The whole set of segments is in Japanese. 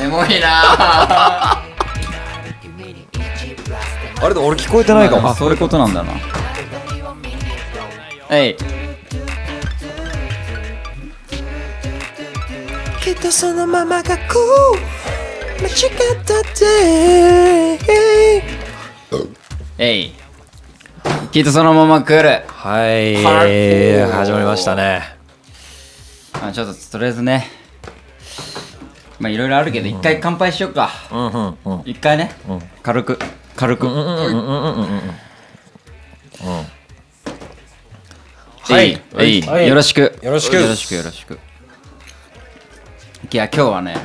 エモいな。あれでも俺聞こえてないかも。あそういうことなんだな。はい。きっとそのままがこう間違ったって。えいきっとそのまま来る。はい。はい始まりましたね。あちょっととりあえずね。まあいろいろあるけど一回乾杯しようか。うんうんうん。一回ね。軽く。軽く。はい。はい。はい。よろしく。よろしく。よろしく。よろしく。いや今日はね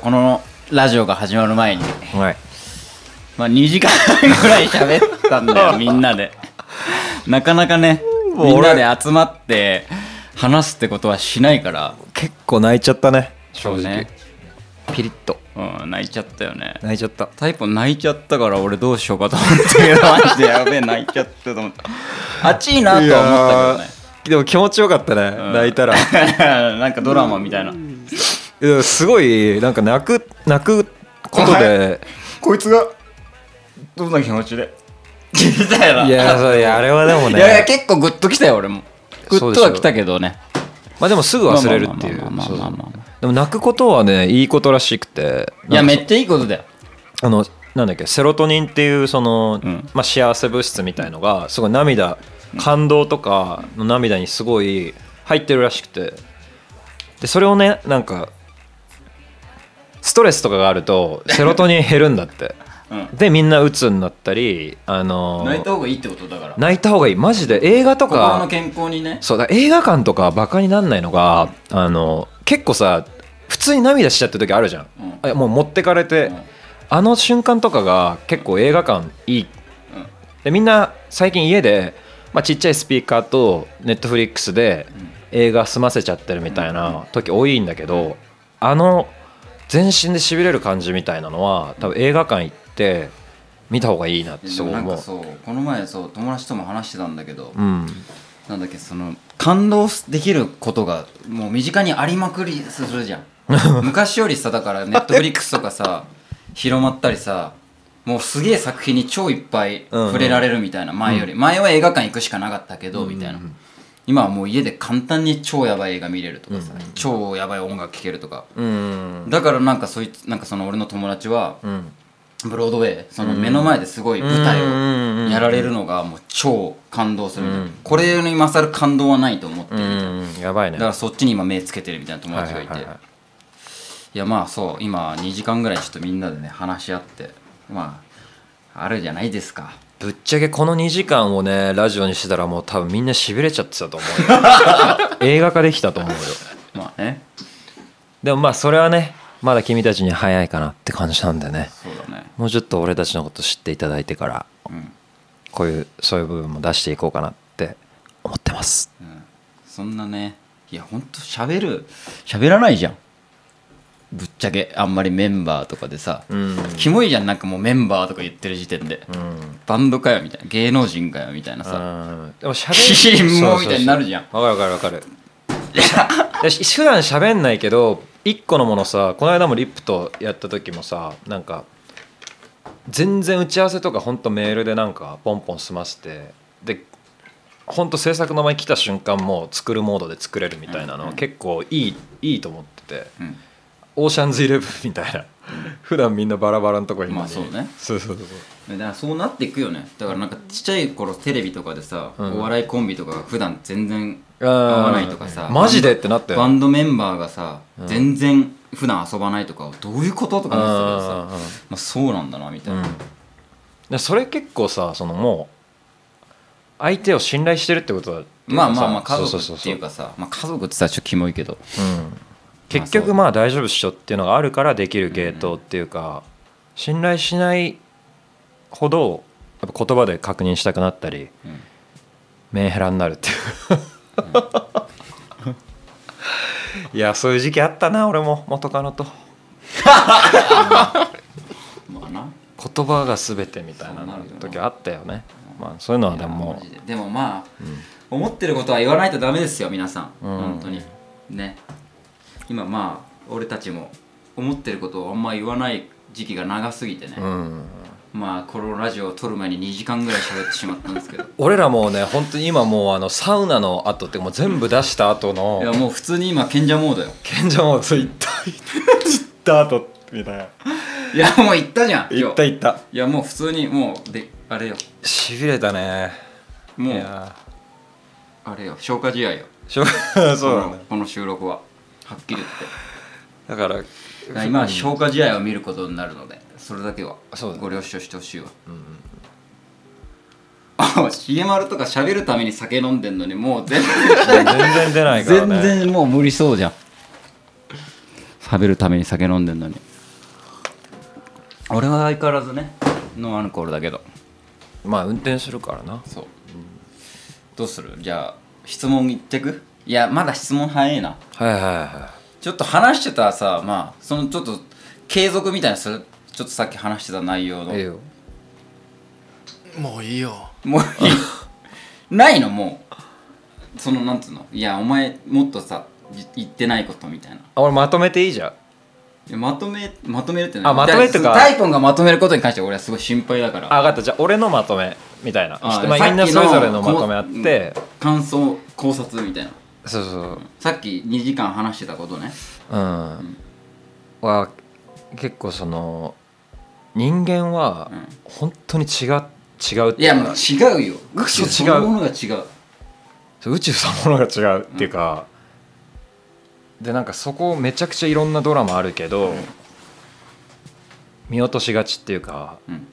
このラジオが始まる前にはいまあ2時間ぐらい喋ったんだよ みんなで。なかなかねみんな俺で集まって話すってことはしないから。結構泣いちゃったね正直。ねピリッと。うん泣いちゃったよね。泣いちゃった。タイプ泣いちゃったから俺どうしようかと思ったけどマジで。やべえ泣いちゃったと思った。あっちいいなとは思ったけどね。でも気持ちよかったね、泣いたら。なんかドラマみたいな。いやすごいなんか泣く泣くことで。こいつが、どんな気持ちで？聞いたよな。いやそういやあれはでもねいやいや、結構グッときたよ、俺も。グッとはきたけどね。まあでもすぐ忘れるっていうでも泣くことはねいいことらしくていや、めっちゃいいことだよ。あのなんだっけセロトニンっていうその、んまあ、幸せ物質みたいのがすごい涙感動とかの涙にすごい入ってるらしくてでそれをねなんかストレスとかがあるとセロトニン減るんだってうん。でみんな鬱になったりあの泣いた方がいいってことだから。泣いた方がいい。マジで映画と心のか健康にね。そうだ映画館とかバカになんないのがあの結構さ普通に涙しちゃってる時あるじゃん、うん。あもう持ってかれて、うん。あの瞬間とかが結構映画館いい。うん。でみんな最近家で、まあ、ちっちゃいスピーカーとネットフリックスで映画済ませちゃってるみたいな時多いんだけどあの全身でしびれる感じみたいなのは多分映画館行って見た方がいいなってですもごい思う。なんかそう、この前そう、友達とも話してたんだけど、うん。なんだっけ、その、感動できることが、もう身近にありまくりするじゃん。昔よりさだからネットフリックスとかさ広まったりさもうすげえ作品に超いっぱい触れられるみたいな前より、前は映画館行くしかなかったけど、みたいな。今はもう家で簡単に超やばい映画見れるとかさ、超やばい音楽聴けるとか。うん。だからなんかそいつなんかその俺の友達はうんブロードウェイその目の前ですごい舞台うんをやられるのがもう超感動するみたいな、これに勝る感動はないと思ってるみたいな、うん。やばいね。だからそっちに今目つけてるみたいな友達がいて、いはいはいはい。やまあそう今2時間ぐらいちょっとみんなでね話し合って。まああるじゃないですか。ぶっちゃけこの2時間をねラジオにしてたらもう多分みんなしびれちゃってたと思うよ。映画化できたと思うよ。まあね。でもまあそれはねまだ君たちには早いかなって感じなんでね。そうだね。もうちょっと俺たちのこと知っていただいてからうん、こういうそういう部分も出していこうかなって思ってます。うん、そんなねいやほんと喋る喋らないじゃん。ぶっちゃけあんまりメンバーとかでさ、うん。キモいじゃんなんかもうメンバーとか言ってる時点で、うん。バンドかよみたいな芸能人かよみたいなさ、うん。でも喋キモそうみたいになるじゃん。わかるわかるわかる。でし普段喋んないけど一個のものさこの間もリップとやった時もさなんか全然打ち合わせとか本当メールでなんかポンポン済ませてで本当制作の前に来た瞬間もう作るモードで作れるみたいなのは結構いいいいと思ってて。うん。オーシャンズイレブンみたいな。普段みんなバラバラのとこに。まあそうね。そうそうそうだからそうなっていくよね。だからなんかちっちゃい頃テレビとかでさ、うん。お笑いコンビとかが普段全然合合わないとかさ。マジでってなったよ。バンドメンバーがさ、うん。全然普段遊ばないとかどういうこととか思ってたけどさ、まあ、そうなんだなみたいな、うん。でそれ結構さそのもう相手を信頼してるってことだっていうかさまあまあまあ家族っていうかさまあ家族ってさちょっとキモいけど。うん。結局まあ大丈夫っしょっていうのがあるからできる芸当っていうか信頼しないほどやっぱ言葉で確認したくなったりうん。メンヘラになるっていう いやそういう時期あったな俺も元カノと。まあな。言葉が全てみたいな時あったよね。まあそういうのはでも。で。でもまあ、思ってることは言わないとダメですよ皆さん、うん。本当に。ね。今まあ俺たちも思ってることをあんま言わない時期が長すぎてね、うんまあこのラジオを撮る前に2時間ぐらい喋ってしまったんですけど。俺らもうね本当に今もうあのサウナの後ってもう全部出した後のいやもう普通に今賢者モードよ。賢者もそう行った行った後みたいな。いやもう行ったじゃん行った行った。いやもう普通にもうであれよ。しびれたね。もいうや。あれよ消化試合よ。しょそうだね。この収録は。はっきり言って。だからだから今は消化試合を見ることになるのでそれだけは。そうだね。ご了承してほしいわ。うんあ重丸とか喋るために酒飲んでんのにもう全全然出ないからね。然もう無理そうじゃん。喋るために酒飲んでんのに。俺は相変わらずねノンアルコールだけど。まあ運転するからな。そう、どうする？じゃあ質問いってく？いやまだ質問早いな。はいはいはちょっと話してたさまあそのちょっと継続みたいなする？ちょっとさっき話してた内容の。いいいよ。もういいよ。もういい。ないの？もう。そのなんつうの？いやお前もっとさい言ってないことみたいな。あ俺まとめていいじゃん。いやまとめまとめるってあまとめってか。だらタイポンがまとめることに関しては俺はすごい心配だから。あ分かった。じゃあ俺のまとめ。みたいな。あまあ、みんなそれぞれのまとめあって。感想考察みたいな。そうそうさっき2時間話してたことね。うん、は結構その人間はうん。本当に違う違ういやもう違うよ。宇宙そのものが違う。宇宙そのものが違うっていうか、でなんかそこめちゃくちゃいろんなドラマあるけど、見落としがちっていうかうん。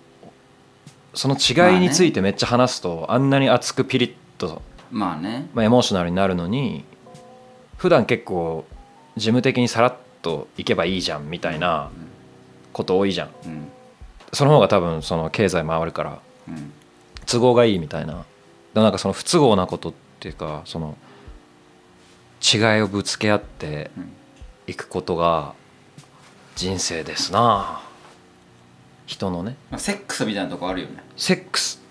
その違いについてめっちゃ話すと、あんなに熱くピリッと、まあね。まあ、エモーショナルになるのに普段結構事務的にさらっといけばいいじゃんみたいなこと多いじゃん。うんその方が多分その経済回るからうん。都合がいいみたいな。でもなんかその不都合なことっていうかその違いをぶつけ合ってうん。いくことが人生ですな。人のね。まあセックスみたいなとこあるよね。セックス。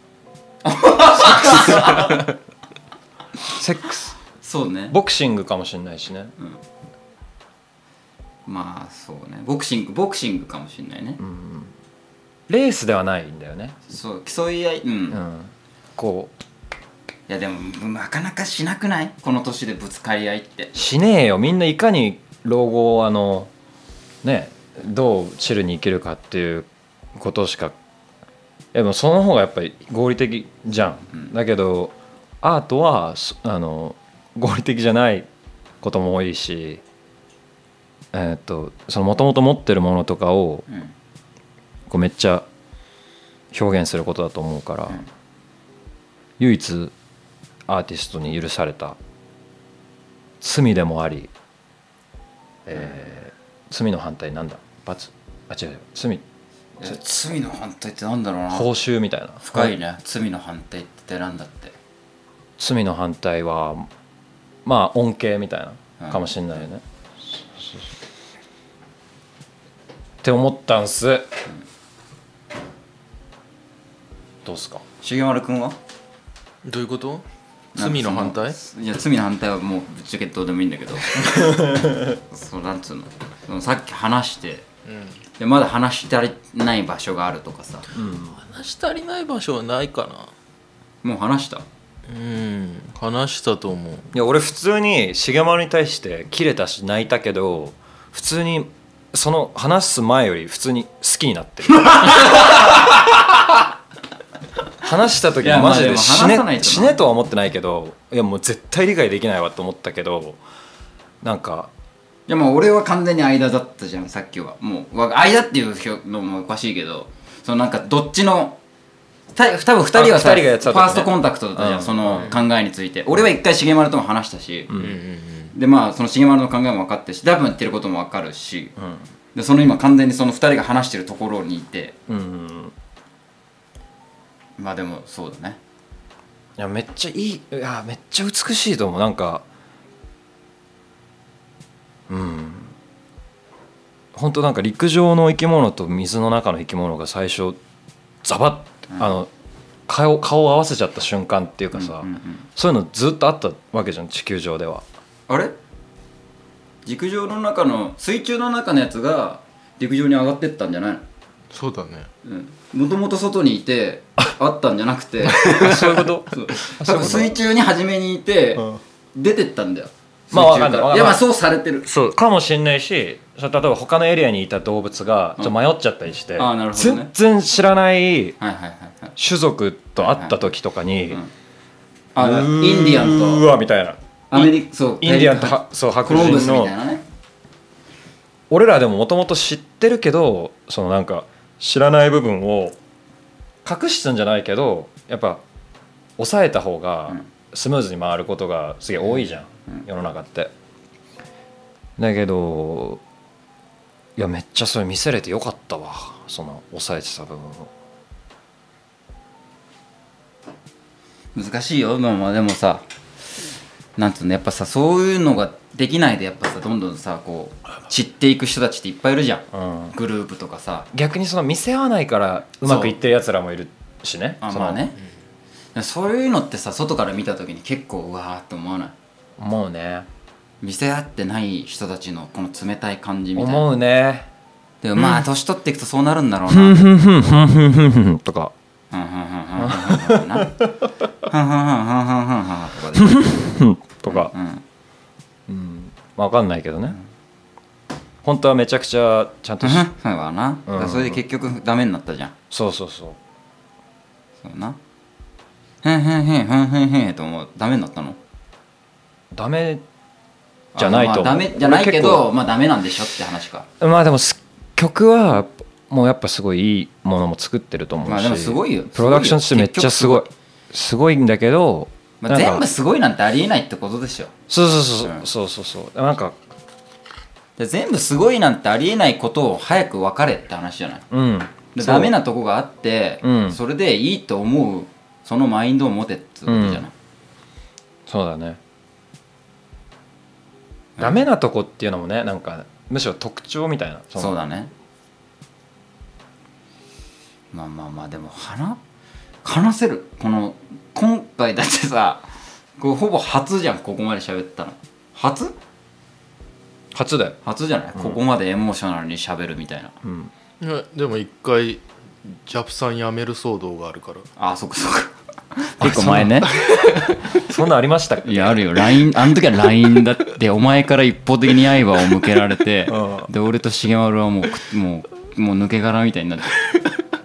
セックス。そうね。ボクシングかもしれないしね。まあそうね。ボクシングボクシングかもしんないね、うんレースではないんだよね。そう競い合いうん、ういん。こやでもなかなかしなくない？この年でぶつかり合いって。うしねえよ。みんないかに老後をあのねどうチルに生きるかっていうことしか。でもその方がやっぱり合理的じゃん、うん。だけどアートはそあの合理的じゃないことも多いしえーっとそのもともと持ってるものとかをうんめっちゃ表現することだと思うから、うん。唯一アーティストに許された罪でもあり、えー罪の反対なんだ？罰？あ違う罪。罪の反対ってなんだろうな。報酬みたいな。深いね。罪の反対ってなんだって。罪の反対はまあ恩恵みたいうん。なかもしれないよね、って思ったんす、どうっすか？重丸君は？どういうこと？罪の反対？いや罪の反対はもうぶっちゃけどうでもいいんだけど。そうなんつうの？そのさっき話してうん。でまだ話してない場所があるとかさ。話し足りない場所はないかな。もう話した？うん。話したと思う。いや俺普通に重丸に対してキレたし泣いたけど普通にその話す前より普通に好きになってる 話した時マジで死ね話さないとな。死ねとは思ってないけどいやもう絶対理解できないわと思ったけどなんかいやもう俺は完全に間だったじゃんさっきは。もうわ間っていうのもおかしいけどそのなんかどっちのた多分2人はさあ二人がやってた時ね。ファーストコンタクトだったじゃん、うん。その考えについて、俺は一回重丸とも話したし、うん。うんうんでまあその重丸の考えも分かってるし多分言ってることも分かるしうん。でその今完全にその2人が話してるところにいてうんうんまあでもそうだね。いやめっちゃいいいやめっちゃ美しいと思う。なんかうん。本当なんか陸上の生き物と水の中の生き物が最初ザバッ、うん。あの顔顔を合わせちゃった瞬間っていうかさ、うんうんうん。そういうのずっとあったわけじゃん地球上では。あれ？陸上の中の水中の中のやつが陸上に上がってったんじゃないの？そうだねもともと外にいてあったんじゃなくて そういうこと？水中に初めにいてうん。出てったんだよ。まあ水中わかんない。いいやまあそうされてる。そう。かもしんないし例えば他のエリアにいた動物がちょっと迷っちゃったりして、あーなるほどね。全然知らないはいはいはいはい。種族と会った時とかに、うんあイうーンディアンうと。わみたいな。アメリカそうインディアンとはそう白人の。たいなね。俺らでももともと知ってるけどそのなんか知らない部分を隠してんじゃないけどやっぱ抑えた方がうん。スムーズに回ることがすげえ多いじゃん、うん。世の中って。だけどいやめっちゃそれ見せれてよかったわ。その抑えてた部分を。難しいよ。まあまあでもさなんつうのやっぱさそういうのができないでやっぱさどんどんさこう散っていく人たちっていっぱいいるじゃん。うん。グループとかさ。逆にその見せ合わないからうまくいってるやつらもいるしねその。あまあね。そういうのってさ外から見た時に結構うわーって思わない？思うね。見せ合ってない人たちのこの冷たい感じみたいな。思うね。でもまあ年取っていくとそうなるんだろうふんなふんふんふんふんふんふんとかふんふんふんふんふんふんふんなふんふんふんふんふんふんふんとかでふんとかうんうん。分かんないけどね。本当はめちゃくちゃちゃんとしそうだな、うん。それで結局ダメになったじゃん。そうそうそう。そうな。へんへんへんへんへんへんともうダメになったのダメじゃないと思うあまあダメじゃないけ俺どまあダメなんでしょって話かまあでもす曲はもうやっぱすごいいいものも作ってると思うし、まあでもすごいよプロダクションとしてめっちゃすごいすごいんだけど、まあ、全部すごいなんてありえないってことでしょ。そうそうそうう。ん。そうそうそうそう。なんか。で全部すごいなんてありえないことを早く分かれって話じゃない？うん。ダメなとこがあって、うん。それでいいと思うそのマインドを持てってことじゃない、うん。そうだね。ダメなとこっていうのもねなんかむしろ特徴みたいな。のそうだね。まあまあまあでも話話せる。この今回だってさこうほぼ初じゃんここまで喋ったの。初？初だよ、初じゃない、ここまでエモーショナルに喋るみたいな。うん、いやでも一回ジャプさん辞める騒動があるから。あそっかそっか。結構前ね。そんなんありましたっけ？いやあるよ。LINE あの時は LINE だってお前から一方的に刃を向けられてうん。で俺と重丸はもうくもうもう抜け殻みたいになって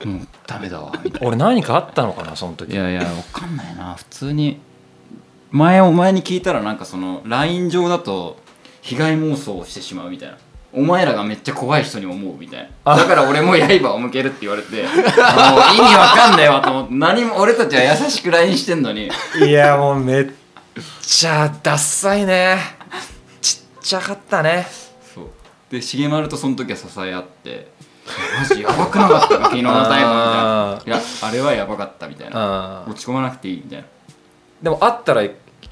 もうダメだわみたいな。俺何かあったのかなその時。いやいやわかんないな。普通に前お前に聞いたらなんかその LINE 上だと被害妄想をしてしまうみたいな。お前らがめっちゃ怖い人に思うみたいな。だから俺も刃を向けるって言われてもう意味わかんないわと思って何も俺たちは優しく LINE してんのに。いやもうめっちゃダッサいね。ちっちゃかったね。そう。で重丸とその時は支え合って「マジやばくなかったか昨日のタイム」みたいな「いやあれはやばかった」みたいな。あ落ち込まなくていいみたいな。でもあったら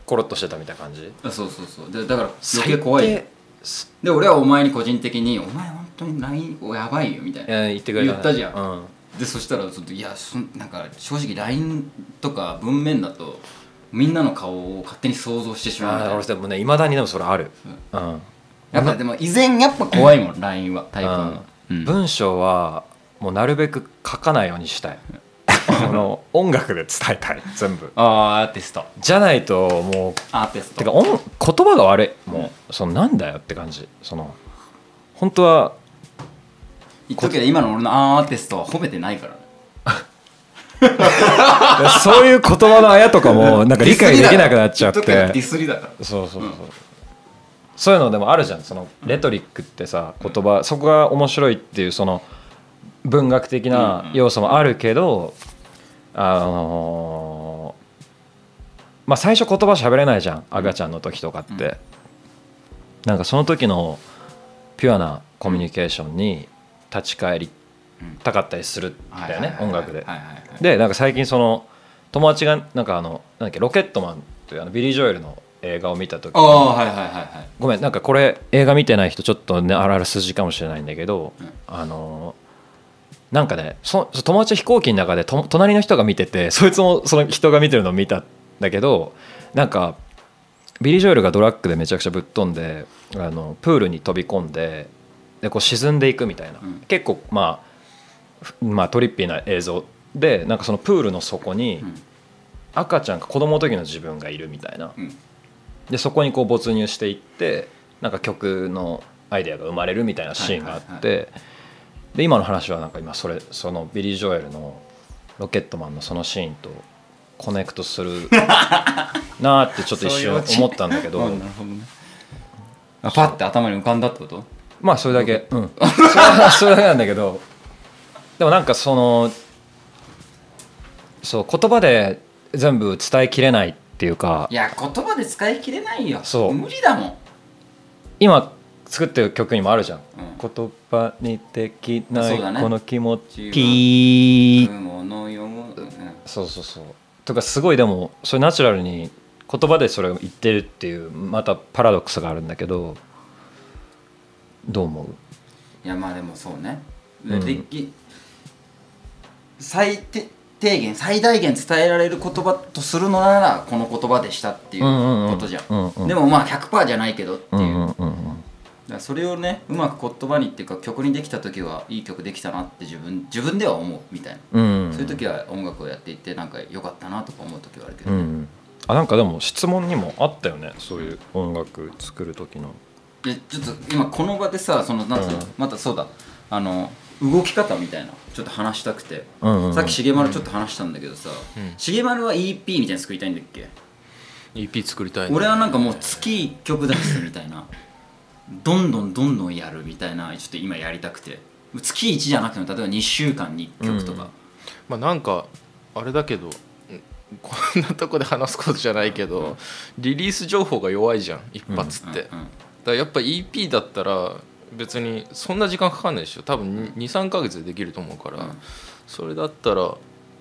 コロッとしてたみたいな感じ？あそうそうそう。でだから余計怖い最で俺はお前に個人的に「お前本当に LINE やばいよ」みたい低な言ってくれたね。言ったじゃん。うん。でそしたらちょっといやそんなんか正直 LINE とか文面だとみんなの顔を勝手に想像してしまう俺でもねいまだにでもそれある、うん。やっぱでも依然やっぱ怖いもん LINE は。タイプは、うん文章はもうなるべく書かないようにしたい。あの音楽で伝えたい。全部。ああアーティスト。じゃないともうアーティスト。てか音言葉が悪い。もうそのなんだよって感じ。その本当は言っとくけど今の俺のアーティストは褒めてないからね。そういう言葉のあやとかもなんか理解できなくなっちゃっ言とくけどディてスりだから。そうそうそう、そういうのでもあるじゃん。そのレトリックってさ言葉そこが面白いっていうその文学的な要素もあるけど、あのーまあ最初言葉喋れないじゃん赤ちゃんの時とかって、なんかその時のピュアなコミュニケーションに立ち返りたかったりするんだよね音楽で。はいはいはいでなんか最近その友達がなんかあのなんだっけロケットマンというあのビリー・ジョエルの映画を見た時ああはいはいはいはい。ごめんなんかこれ映画見てない人ちょっとねあらあら筋かもしれないんだけど、あのなんかねそ友達飛行機の中でと隣の人が見てて そいつもその人が見てるのを見たんだけどなんかビリー・ジョエルがドラッグでめちゃくちゃぶっ飛んであのプールに飛び込んででこう沈んでいくみたいな、うん。結構、まあ、ふまあトリッピーな映像でなんかそのプールの底にうん。赤ちゃんが子供の時の自分がいるみたいな。うんでそこにこう没入していってなんか曲のアイデアが生まれるみたいなシーンがあって、はいで今の話はなんか今それそのビリー・ジョエルの「ロケットマン」のそのシーンと connect する なーってちょっと一瞬思ったんだけどうんなるほどね。あパッて頭に浮かんだってこと？まあそれだけうん。それはそれだけなんだけどでもなんかそのそう言葉で全部伝えきれないっていうかいや言葉で使い切れないよ。そう。無理だもん。今作ってる曲にもあるじゃん、うん。言葉にできないこの気持ち。ピーそうそうそう。とかすごいでもそれナチュラルに言葉でそれを言ってるっていうまたパラドックスがあるんだけどどう思う？いやまあでもそうね、うん。でき最低低限最大限伝えられる言葉とするのならこの言葉でしたっていうことじゃん,、うんうんうん。でもまあ100%じゃないけどっていう、うんうんうん。らそれをねうまく言葉にっていうか曲にできた時はいい曲できたなって自分自分では思うみたいな、うん。そういう時は音楽をやっていてなんか良かったなとか思う時はあるけど、うん。あなんかでも質問にもあったよね。そういう音楽作る時の。でちょっと今この場でさそのなんつうの、うん。またそうだ。あの動き方みたいなちょっと話したくて、うんうんうん。さっき重丸ちょっと話したんだけどさ、うん。重丸は EP みたいなの作りたいんだっけ？EP 作りたいね。俺はなんかもう月1曲出すみたいな。どんどんどんどんやるみたいなちょっと今やりたくて。月1じゃなくても例えば2週間に1曲とか、まあなんかあれだけどんこんなとこで話すことじゃないけどリリース情報が弱いじゃん一発って、だかうんらやっぱ EP だったら別にそんな時間かかんないでしょ。多分23か月でできると思うから、うん。それだったら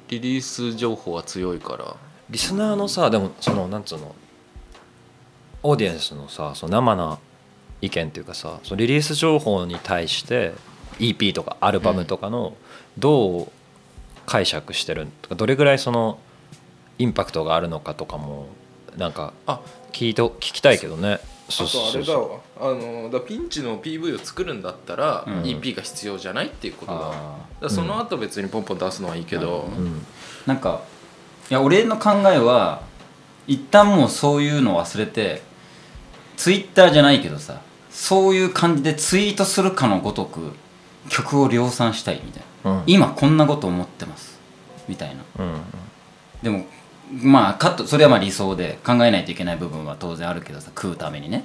リリース情報は強いから。リスナーのさでもそのなんつうのオーディエンスのさその生な意見っていうかさそのリリース情報に対して EP とかアルバムとかのどう解釈してるとかどれぐらいそのインパクトがあるのかとかもなんかあ聞いて聞きたいけどねあとあれだわ。あのだピンチの PV を作るんだったら、うん。EP が必要じゃないっていうことだわ。だその後別にポンポン出すのはいいけど、うん。うんなんかいや俺の考えは一旦もうそういうのを忘れてツイッターじゃないけどさそういう感じでツイートするかのごとく曲を量産したいみたいな、うん。今こんなこと思ってます。みたいな。うん。でもまあカットそれはまあ理想で考えないといけない部分は当然あるけどさ食うためにね。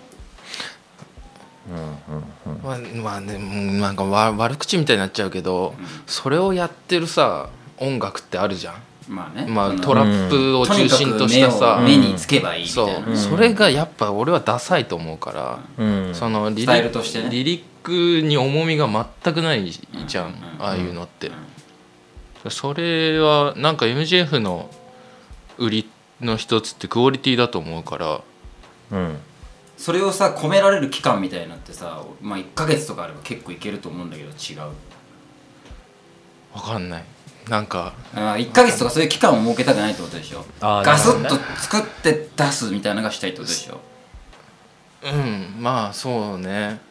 うんうんまあ、まあねうんなんかわ悪口みたいになっちゃうけど、それをやってるさ音楽ってあるじゃん。まあね。まあトラップを中心としたさ、目につけばいいみたそいな、う、それがやっぱ俺はダサいと思うから、うん。そのリリスタイルとしてね。リリックに重みが全くないじゃん、うん。ああいうのって、それはなんか MJF の売りの一つってクオリティだと思うから。うん。それをさ込められる期間みたいなのってさまあ1ヶ月とかあれば結構いけると思うんだけど違う。分かんない。なんかあ1ヶ月とかそういう期間を設けたくないってことでしょ？あーガスッと作って出すみたいなのがしたいってことでしょ？うんまあそうね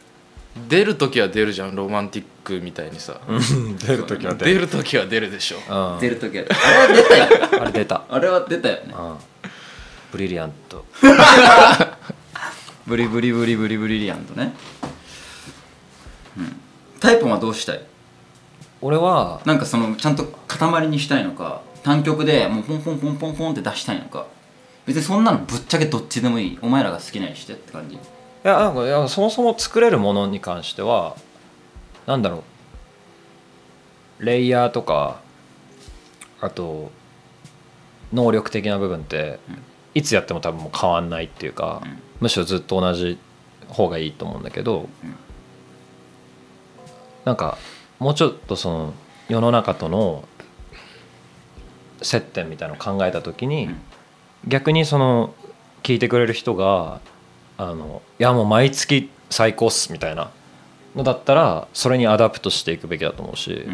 出る時は出るじゃんロマンティックみたいにさ、う ん出る時は出出るる時は出るでしょ。うん。出る時はあれは出たよ あれ出た。あれは出たよね。うん。ブリリアント。ブリブリブリブリブリリアントね。うん。タイプはどうしたい？俺はなんかそのちゃんと塊にしたいのか単曲でもうポンポンポンポンポンって出したいのか。別にそんなのぶっちゃけどっちでもいい。お前らが好きなようにしてって感じいやなんかいやそもそも作れるものに関してはなんだろう。レイヤーとかあと能力的な部分ってうん。いつやっても多分もう変わんないっていうか、うん。むしろずっと同じ方がいいと思うんだけど、うん。なんかもうちょっとその世の中との接点みたいなのを考えた時に、うん。逆にその聞いてくれる人があのいやもう毎月最高っすみたいなのだったらそれに adapt していくべきだと思うし、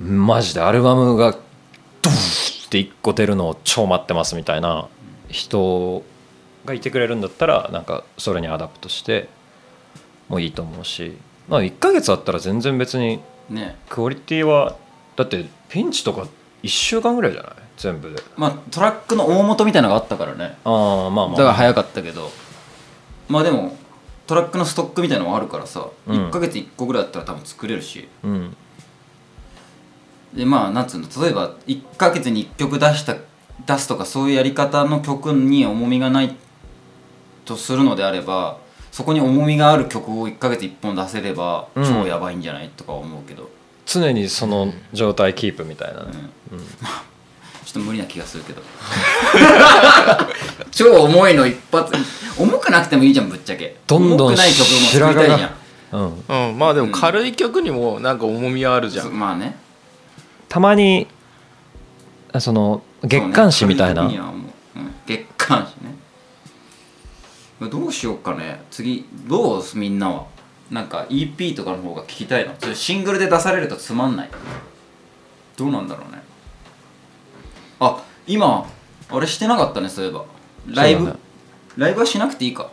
うん。マジでアルバムがドゥーって1個出るのを超待ってますみたいな人がいてくれるんだったらなんかそれに adapt してもいいと思うし、まあ、1ヶ月あったら全然別にね。クオリティはだってピンチとか1週間ぐらいじゃない？全部。でまあトラックの大元みたいなのがあったからね。ああまあまあ。だから早かったけど。まあでもトラックのストックみたいなのもあるからさ、うん。1ヶ月1個ぐらいだったら多分作れるし。うん。でまあなんつうの例えば1ヶ月に1曲出した出すとかそういうやり方の曲に重みがないとするのであればそこに重みがある曲を1ヶ月1本出せればうん。超やばいんじゃないとか思うけど、常にその状態キープみたいなね、うんちょっと無理な気がするけど。超重いの一発。重くなくてもいいじゃんぶっちゃけ。どんどん重くない曲も作りたいじゃん。うん、うん。まあでも軽い曲にもなんか重みはあるじゃん、まあね。たまにあその月刊誌みたいな、そうね軽時にはもううん。月刊誌ね。どうしようかね。次どうみんなは。なんか EP とかの方が聞きたいのそれシングルで出されるとつまんない。どうなんだろうねあ今あれしてなかったねそういえば。ライブ、そうだね。ライブはしなくていいか。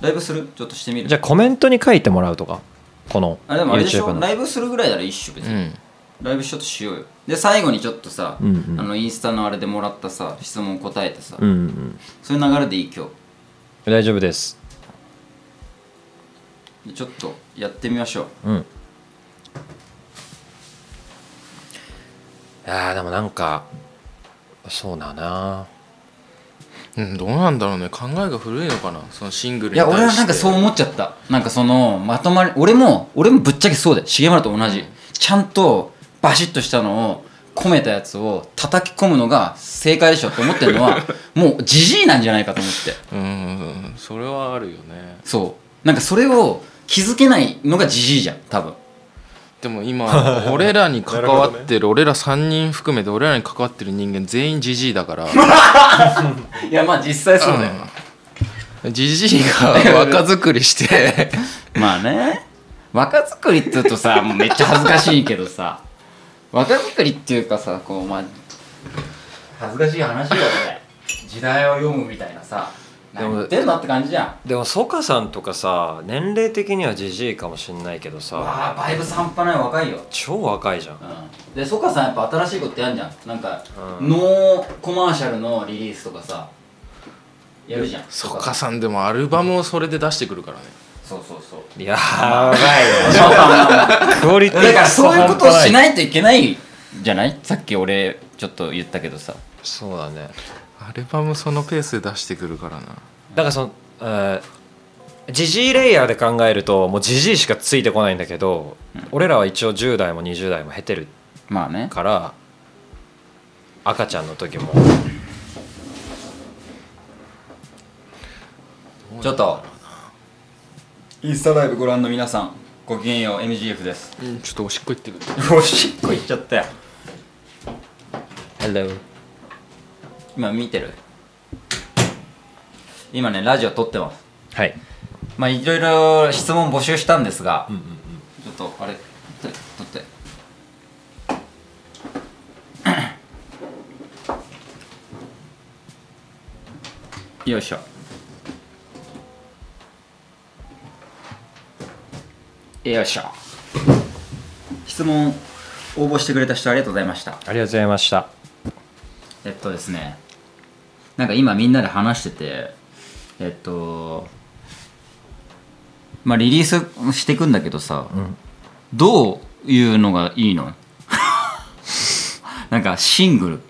ライブする？ちょっとしてみる。じゃあコメントに書いてもらうとか？このあでもあれでし YouTube の。ょライブするぐらいなら一緒別に、うん。ライブちょっとしようよ。で最後にちょっとさ、うんうん。あのインスタのあれでもらったさ質問答えてさ、うんうんそういう流れでいい今大丈夫です。日ちょっとやってみましょう。うん。いやーでもなんかそうだな。うん、どうなんだろうね。考えが古いのかな。そのシングルいや俺はなんかそう思っちゃった。なんかそのまとまり俺も俺もぶっちゃけそうで重村と同じ、ちゃんとバシッとしたのを込めたやつを叩き込むのが正解でしょって思ってるのは もうじじいなんじゃないかと思って。うん。それはあるよね。そう。なんかそれを気づけないのがじじいじゃん多分でも今 俺らに関わってる俺ら3人含めて俺らに関わってる人間全員ジジイだから。いやまあ実際そうだよ、ジジイが 若作りして。まあね。若作りって言うとさもうめっちゃ恥ずかしいけどさ。若作りっていうかさこうまあ恥ずかしい話よこれ。時代を読むみたいなさでも何言ってんのって感じじゃん。でもソカさんとかさ年齢的にはじじいかもしんないけどさわあバイブス半端ない若いよ。超若いじゃん。うん。でソカさんやっぱ新しいことやんじゃん。なんか、うん。ノーコマーシャルのリリースとかさやるじゃん。そっかさんでもアルバムをそれで出してくるからね。そうそうそう。やばいよ。クオリティだからそういうことをしいないといけないじゃない？さっき俺ちょっと言ったけどさ。そうだねアルバムそのペースで出してくるからな。だからそのえージジイレイヤーで考えるともうジジイしかついてこないんだけど、俺らは一応10代も20代も経てるまあね。から赤ちゃんの時も。ちょっとインスタライブご覧の皆さんごきげんよう MGF です。うんちょっとおしっこ行ってくる。おしっこいっちゃったよ。Hello 今見てる？今ねラジオ撮ってます。はい。まあいろいろ質問募集したんですが、ちょっとあれ撮って撮って。よいしょ。よいしょ。質問応募してくれた人ありがとうございました。ありがとうございました。えっとですねなんか今みんなで話しててえっとまあリリースしていくんだけどさ、どういうのがいいの？なんかシングル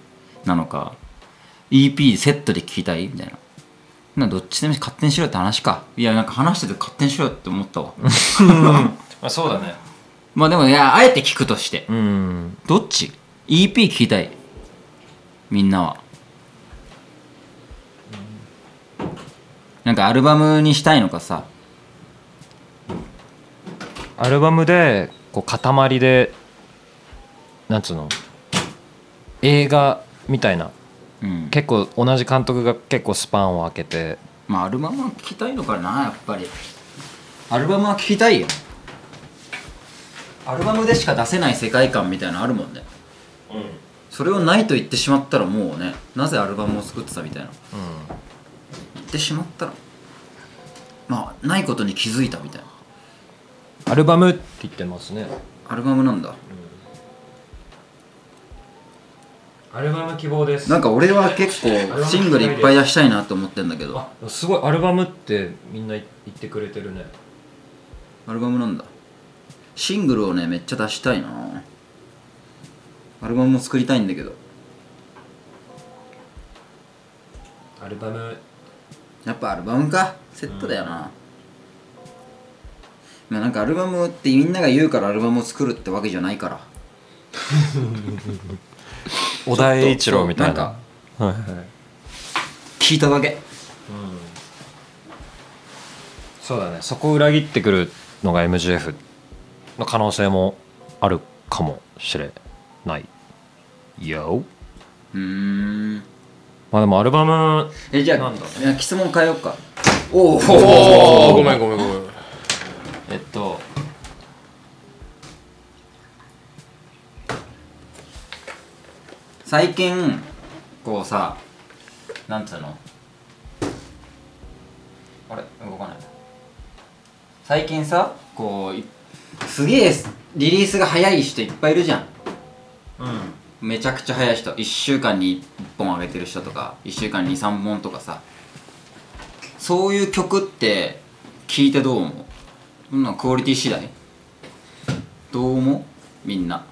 なのか EP セットで聴きたい？みたいな。などっちでも勝手にしろって話か。いやなんか話してて勝手にしろよって思ったわ。まあそうだね。まあでもいやあえて聞くとして。うん。どっち ?EP 聞きたい。みんなはなんかアルバムにしたいのかさ。アルバムでこう塊でなんつうの映画みたいな。うん。結構同じ監督が結構スパンを空けて。まあアルバムは聞きたいのかなやっぱり。アルバムは聞きたいよ。アルバムでしか出せない世界観みたいなのあるもんね。それをないと言ってしまったらもうねなぜアルバムを作ってたみたいな。言ってしまったらまあないことに気づいたみたいな。アルバムって言ってますね。アルバムなんだ。アルバム希望です。なんか俺は結構シングルいっぱい出したいなと思ってんだけど。あすごいアルバムってみんな言ってくれてるね。アルバムなんだ。シングルをねめっちゃ出したいな。アルバムも作りたいんだけど。アルバムやっぱアルバムか。セットだよな、まあなんかアルバムってみんなが言うからアルバムを作るってわけじゃないから。小田栄一郎みたいな。なはいはい。聞いただけ。そうだね。そこを裏切ってくるのが MGF の可能性もあるかもしれないよ。うーんまあでもアルバムえじゃあなんだいや質問変えようか。おおおおごめんごめんごめんえっと最近こうさなんつうの？あれ？動かない最近さこういすげえリリースが早い人いっぱいいるじゃん。うんめちゃくちゃ早い人1週間に1本上げてる人とか1週間に23本とかさそういう曲って聞いてどう思う？そんなクオリティ次第？どう思う？みんな。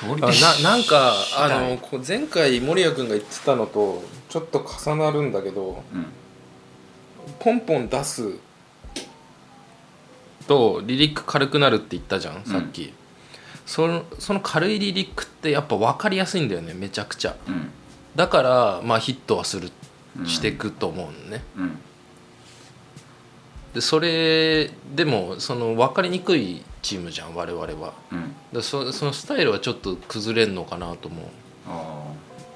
クオリあななんかあ第のこう前回守谷君が言ってたのとちょっと重なるんだけどうん。ポンポン出すとリリック軽くなるって言ったじゃんさっき、そのその軽いリリックってやっぱ分かりやすいんだよねめちゃくちゃ。うん。だからまあヒットはするうんしていくと思うのね、うん。でそれでもその分かりにくいチームじゃん我々は。うん。でそそのスタイルはちょっと崩れんのかなともあ。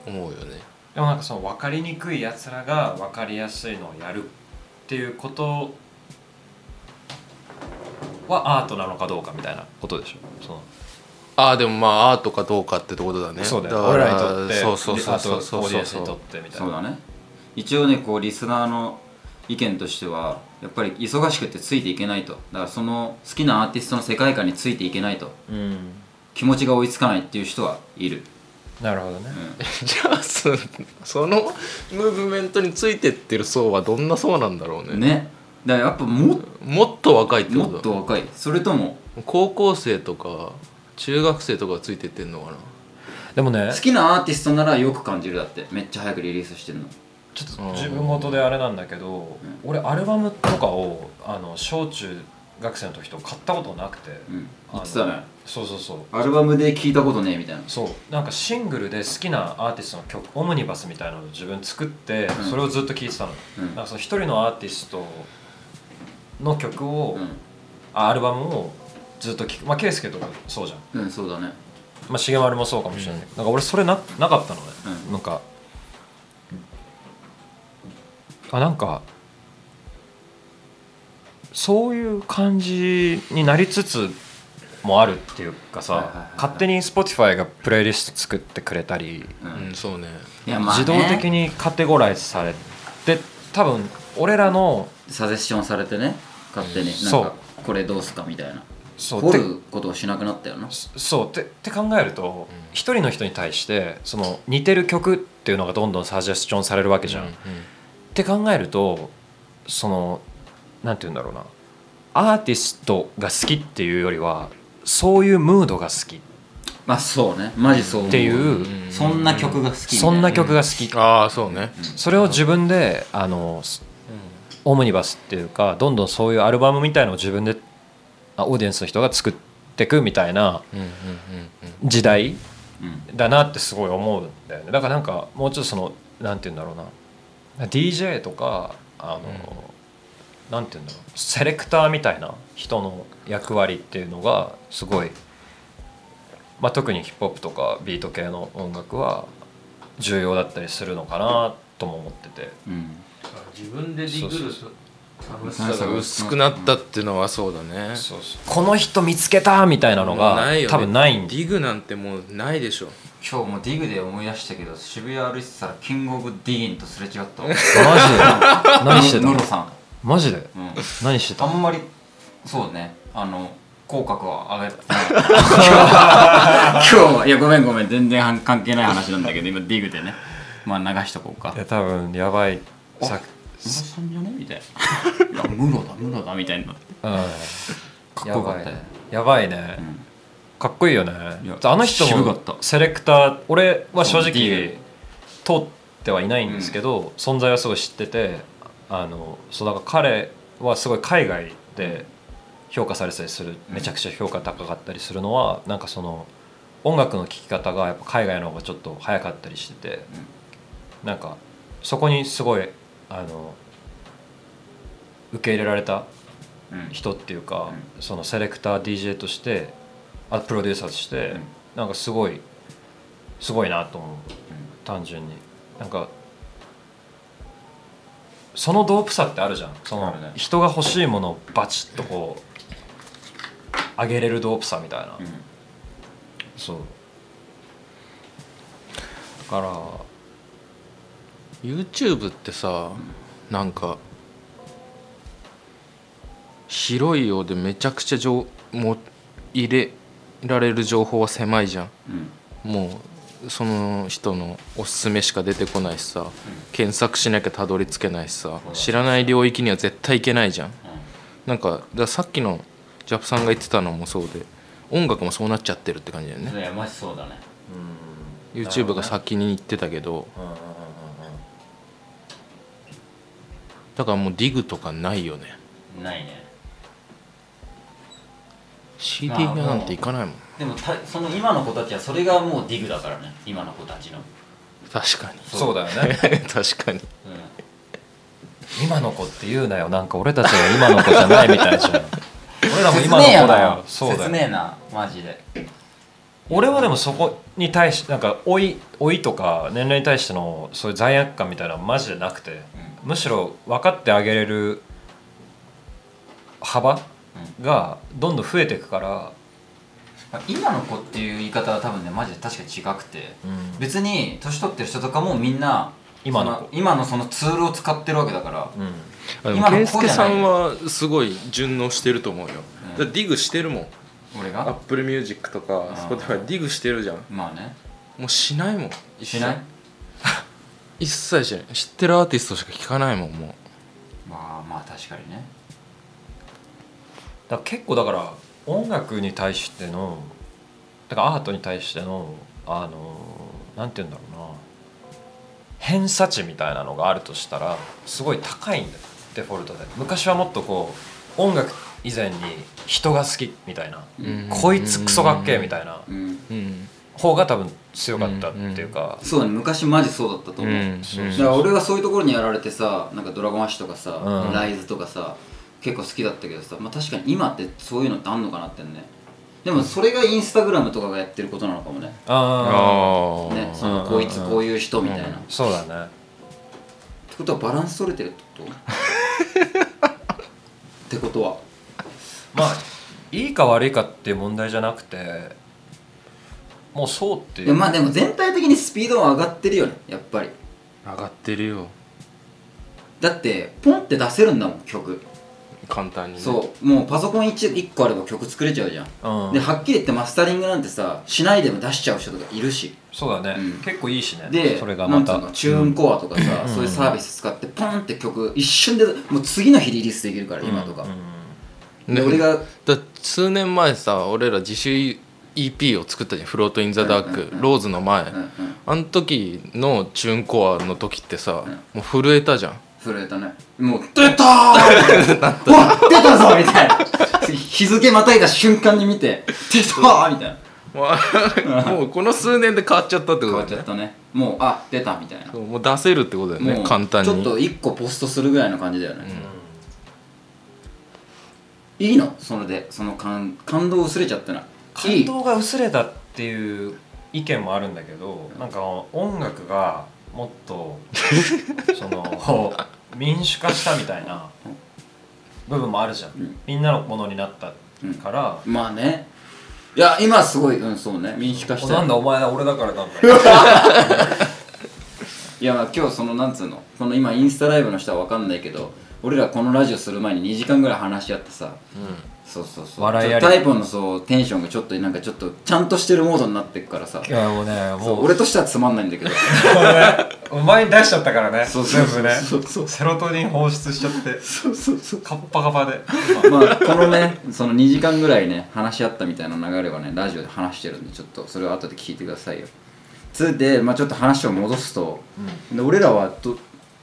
思うよね。でもなんかその分かりにくいやつらが分かりやすいのをやるっていうことはアートなのかどうかみたいなことでしょ？そのああでもまあアートかどうかってところだね。そうだよ俺らにとってそうそうそうそう。そうそうってみたいな。そうだね。一応ねこうリスナーの意見としてはやっぱり忙しくてついていけないと。だからその好きなアーティストの世界観についていけないと。うん気持ちが追いつかないっていう人はいる、なるほどね、じゃあそそのムーブメントについてってる層はどんな層なんだろうね。ね。だからやっぱももっと若いってこもとっと若い。それとも高校生とか中学生とかついてってんのかな？でもね好きなアーティストならよく感じるだって。めっちゃ早くリリースしてるの。ちょっと自分事であれなんだけど、俺アルバムとかをあの小中学生の時と買ったことなくて、うん。言ってたね。そうそうそう。アルバムで聞いたことねえみたいな。そう。なんかシングルで好きなアーティストの曲オムニバスみたいなのを自分作って、うん。それをずっと聴いてたの、うん。なんかその一人のアーティストの曲を、うん。あアルバムをずっと聴く。まあ圭佑とかそうじゃん。うんそうだね。まあ重丸もそうかもしれない。けど、なんか俺それななかったのね、うん。なんかあなんかそういう感じになりつつもあるっていうかさ、はいはいはいはい。勝手に Spotify がプレイリスト作ってくれたり、うん、うんそうね。いやまあ、ね、自動的にカテゴライズされて多分俺らのサジェスションされてね勝手に。なんそうかこれどうすかみたいなそうて掘ることをしなくなったよな。そうってって考えると一、人の人に対してその似てる曲っていうのがどんどんサジェスチョンされるわけじゃん。うんって考えるとそのなんて言うんだろうな。アーティストが好きっていうよりはそういうムードが好き。まあそうね。マジそうっていううん。そんな曲が好きそんな曲が好き。ああそうね。それを自分であのオムニバスっていうかどんどんそういうアルバムみたいのを自分であオーディエンスの人が作ってくみたいなうんうんうん時代うん。だなってすごい思うんだよね。だからなんかもうちょっとそのなんて言うんだろうな。DJ とかあの、なんて言うんだろう。セレクターみたいな人の役割っていうのがすごい、まあ、特にヒップホップとかビート系の音楽は重要だったりするのかなとも思ってて。うん。自分でディグる楽しさが薄くなったっていうのはそうだね。そうそう。この人見つけたみたいなのがないよね。多分ないんディグなんてもうないでしょ。今日もディグで思い出したけど渋谷歩いてたらキングオブディギンとすれ違ったわ。マジで？何してた？のノロさん、マジで？うん、何してた？あんまりそうね。あの口角を上げて 今日はいやごめんごめん。全然関係ない話なんだけど今ディグでね。まあ流しとこうか。いや多分やばい。さムロさんじゃね？みたいな「いやムロだムロだ」みたいになかっこよかった。よやばいね、うん。かっこいいよね。いやあの人も渋かった。セレクター俺は正直通ってはいないんですけど、存在はすごい知っててあのそうだから彼はすごい海外で評価されてたりするめちゃくちゃ評価高かったりするのはなんかその音楽の聴き方がやっぱ海外の方がちょっと早かったりしてて、なんかそこにすごいあの受け入れられたうん。人っていうか、そのセレクター DJ としてあプロデューサーとして、うん。なんかすごいすごいなと思う。単純に。なんかそのドープさってあるじゃん。その人が欲しいものをバチッとこう上げれるドープさみたいな、うん。そう。だから YouTube ってさなんか広いようでめちゃくちゃ情も入れられる情報は狭いじゃん。うん。もうその人のおすすめしか出てこないしさ、検索しなきゃたどり着けないしさ。知らない領域には絶対行けないじゃん。なんかださっきのジャプさんが言ってたのもそうで音楽もそうなっちゃってるって感じだよね。いやマジそうだね。YouTube が先に行ってたけどうんだからもうディグとかないよね。ないね。CD まあなんて行かないもん。でもたその今の子たちはそれがもうディグだからね今の子たちの、確かに。そう。だよね。確かに。うん、今の子って言うなよ。なんか俺たちが今の子じゃないみたいじゃん俺らも今の子だよ。そうだ切よ。ねえなマジで。俺はでもそこに対してなんか老い老いとか年齢に対してのそういう罪悪感みたいなのはマジでなくてむしろ分かってあげれる幅がどんどん増えていくから、今の子っていう言い方は多分ねマジで確かに違くて。うん。別に年取ってる人とかもみんな今の今のそのツールを使ってるわけだから。うん。今の子さんはすごい順応してると思うよ、うん。だからディグしてるもん。俺が？Apple Music とかあー Spotify ディグしてるじゃん。まあね。もうしないもん。しない？一切しない。知ってるアーティストしか聞かないもんもまあまあ確かにね。だから結構だから音楽に対してのだからアートに対してのあのなんて言うんだろうな。偏差値みたいなのがあるとしたらすごい高いんだよデフォルトで。昔はもっとこう音楽以前に人が好きみたいな、うん。こいつクソかっけえみたいな。うん。ううん。方が多分強かったっていうか、そうだね昔マジそうだったと思う、だから俺はそういうところにやられてさなんかドラゴンアッシュとかさ、うん。ライズとかさ結構好きだったけどさ、まあ、確かに今ってそういうのってあんのかなってね。でもそれがインスタグラムとかがやってることなのかもね。あああねそのうんこいつこういう人みたいな、っうん。そうだね。てことはバランス取れてるってこと？ってことは。まあいいか悪いかっていう問題じゃなくてもうそうって。いういやまあでも全体的にスピードは上がってるよねやっぱり。上がってるよ。だってポンって出せるんだもん曲、簡単にね。そう。もうパソコン 1, 1個あれば曲作れちゃうじゃん。うん。ではっきり言ってマスタリングなんてさしないでも出しちゃう人とかいるし。そうだね、うん。結構いいしね。でそれがまた。のチューンコアとかさ、うん。そういうサービス使ってポンって曲一瞬でもう次の日リリースできるから今とか、うん。で俺がだ数年前さ俺ら自主 EP を作ったじゃん「フロート・イン・ザ・ダーク」ローズの前、あの時のチューンコアの時ってさ、うん。もう震えたじゃん。震えたね。もう「出たー!」うわ出たぞ!」みたいな。日付またいだ瞬間に見て「出たー!」みたいな。もうこの数年で変わっちゃったって変ことだよね。わっちゃったね。もうあ出たみたいな。もう出せるってことだよね。簡単に。ちょっと1個ポストするぐらいの感じだよね、いいの？それで。その感感動薄れちゃったないい？感動が薄れたっていう意見もあるんだけどなんか音楽がもっと その民主化したみたいな部分もあるじゃん、ん。みんなのものになったから、まあね。いや今すごいうんそうね。民主化した。よなんだお前だ俺だからなんだ。いやまあ今日そのなんつうの？この今インスタライブの人は分かんないけど俺らこのラジオする前に2時間ぐらい話し合ってさそうそうそう。笑いあり。タイプのそうテンションがちょっとなんかちょっとちゃんとしてるモードになってくからさ。いやもうねもう。俺としてはつまんないんだけど。お前に出しちゃったからね。そうそう全部ね。そうそうセロトニン放出しちゃって。そうそうそう。カッパカパで。まあこのねその2時間ぐらいね話し合ったみたいな流れはねラジオで話してるんでちょっとそれを後で聞いてくださいよ。つうで、まあ、ちょっと話を戻すと、で俺らはど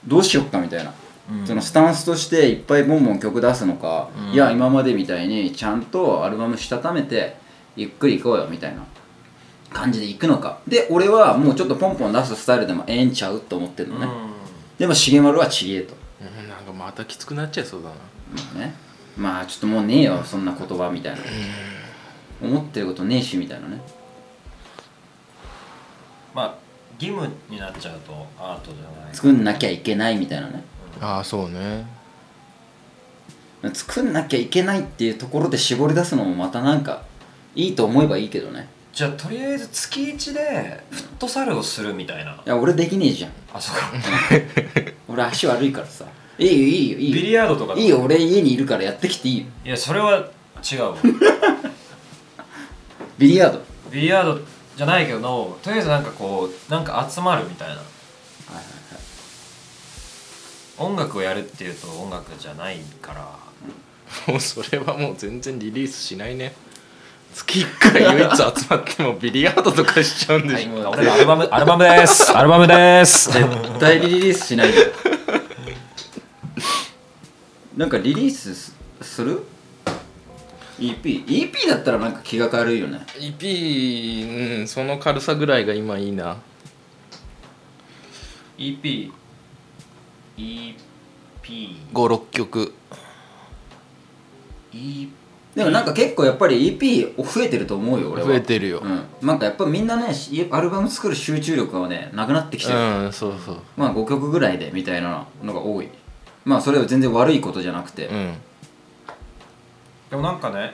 どうしよっかみたいな、そのスタンスとしていっぱいボンボン曲出すのか、いや今までみたいにちゃんとアルバムしたためてゆっくりいこうよみたいな感じでいくのか。で俺はもうちょっとポンポン出すスタイルでもええんちゃうと思ってるのね、でも重丸はちげえと。うん。なんかまたきつくなっちゃいそうだな。まあね。まあちょっともうねえよそんな言葉みたいな。思ってることねえしみたいなね。まあ義務になっちゃうとアートじゃない。作んなきゃいけないみたいなねああそうね。作んなきゃいけないっていうところで絞り出すのもまたなんかいいと思えばいいけどね。じゃあとりあえず月1でフットサルをするみたいな。いや俺できねえじゃん。あそうか。俺足悪いからさ。いいよいいよいいよ。ビリヤードとかいいよ俺家にいるからやってきていいよ。いやそれは違うわ。ビリヤード。ビリヤードじゃないけどとりあえずなんかこうなんか集まるみたいな音楽をやるっていうと音楽じゃないから。もうそれはもう全然リリースしないね。月1回唯一集まってもビリヤードとかしちゃうんでしょ、俺らアルバム アルバムです。アルバムです。絶対リリースしないで。なんかリリースすする EP?EP EP だったらなんか気が軽いよね。EP うんその軽さぐらいが今いいな。EP 56曲 EP でもなんか結構やっぱり EP 増えてると思うよ俺は。増えてるよ。うん。なんかやっぱみんなねしアルバム作る集中力がねなくなってきてる、うんそうそう。まあ5曲ぐらいでみたいなのが多い。まあそれは全然悪いことじゃなくて、うん。でもなんかね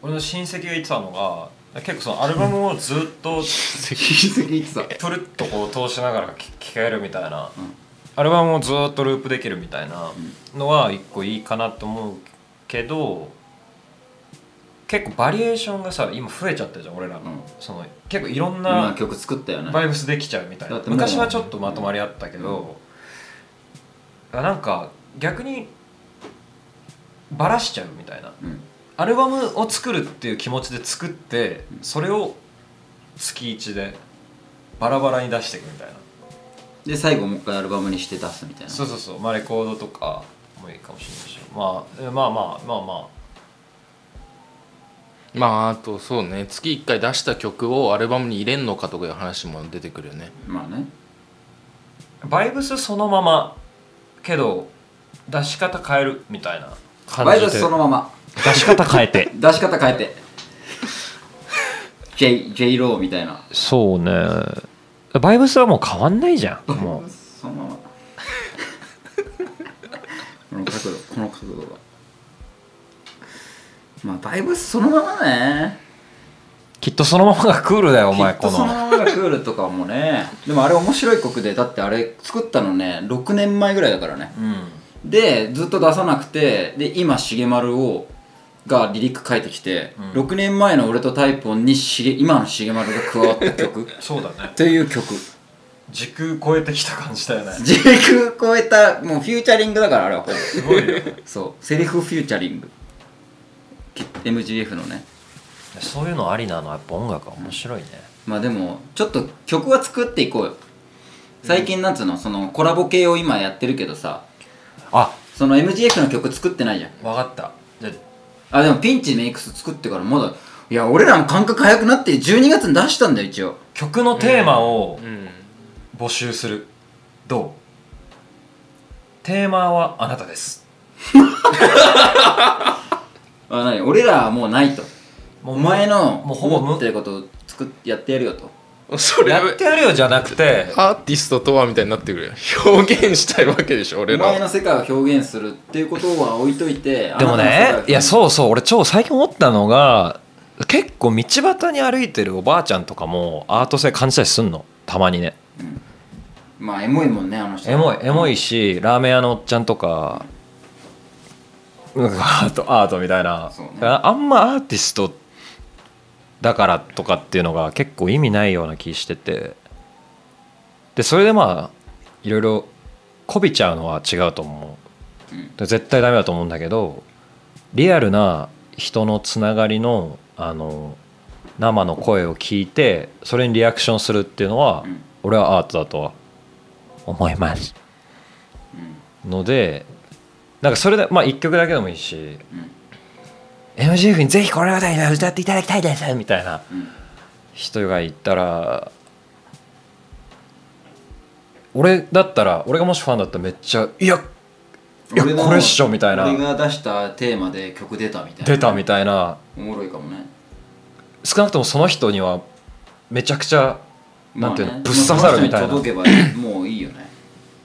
俺の親戚が言ってたのが結構そのアルバムをずっと 親戚言ってた。プルッとこう通しながら聴聴けるみたいな、うん。アルバムをずっとループできるみたいなのは一個いいかなと思うけど結構バリエーションがさ今増えちゃってるじゃん俺ら、ん。その結構いろんな今曲作ったよね。バイブスできちゃうみたいな。昔はちょっとまとまりあったけど、あなんか逆にバラしちゃうみたいな。うんアルバムを作るっていう気持ちで作ってそれを月1でバラバラに出していくみたいな。で最後もう一回アルバムにして出すみたいな。そうそうそう。まあレコードとかもいいかもしれないし。まあえまあまあまあままああとそうね。月1回出した曲をアルバムに入れんのかとかいう話も出てくるよね。まあね。あバイブスそのままけど出し方変えるみたいな。感バイブスそのまま出し方変えて。出し方変えて。J, J ローみたいな。そうね。バイブスはもう変わんないじゃん。もう。そのまま。この角度この角度が。まあバイブスそのままね。きっとそのままがクールだよお前きっとこのそのままがクールとかもね。でもあれ面白い曲でだってあれ作ったのね6年前ぐらいだからね。うん。でずっと出さなくてで今重丸をがリリック書いてきて、うん。6年前の俺とタイポンにしげ今の重丸が加わった曲。そうだね。という曲。時空超えてきた感じだよね。時空超えたもう featuring だからあれは。ほぼすごいよ。そう。 self featuring。き MGF のね。そういうのありなの。はやっぱ音楽は面白いね。まあでもちょっと曲は作っていこうよ。最近なんつうのそのコラボ系を今やってるけどさ。あ。その MGF の曲作ってないじゃん。分かった。じゃあでもピンチメイクス作ってからまだいや俺らの感覚早くなって12月に出したんだよ一応。曲のテーマをうん。募集する。どう？テーマはあなたです。あ何俺らはもうないと。もお前のもうほぼ無。思ってることを作ってやってやるよとそれやってやるよじゃなくてアーティストとはみたいになってくる表現したいわけでしょ俺お前らの世界を表現するっていうことは置いといてでもねいやうそうそう俺超最近思ったのが結構道端に歩いてるおばあちゃんとかもアート性感じたりすんの。たまにね。まあエモいもんねあの人。エモいエモいしラーメン屋のおっちゃんとかなんかアートアートみたいな、そうね。あんまアーティストだからとかっていうのが結構意味ないような気してて。でそれでまあいろいろこびちゃうのは違うと思う、絶対ダメだと思うんだけどリアルな人のつながりのあの生の声を聞いてそれにリアクションするっていうのは、うん。俺はアートだとは思います。うん。のでなんかそれでまあ1曲だけでもいいしうん MGF にぜひこれを歌っていただきたいですみたいな。うん。人がいたら俺だったら俺がもしファンだったらめっちゃ「いやいやこれっしょ」みたいな。俺が出したテーマで曲出たみたいな。出たみたいな。おもろいかもね。少なくともその人にはめちゃくちゃなんていうのぶっ刺さるみたいな。その人に届けばもういいよね。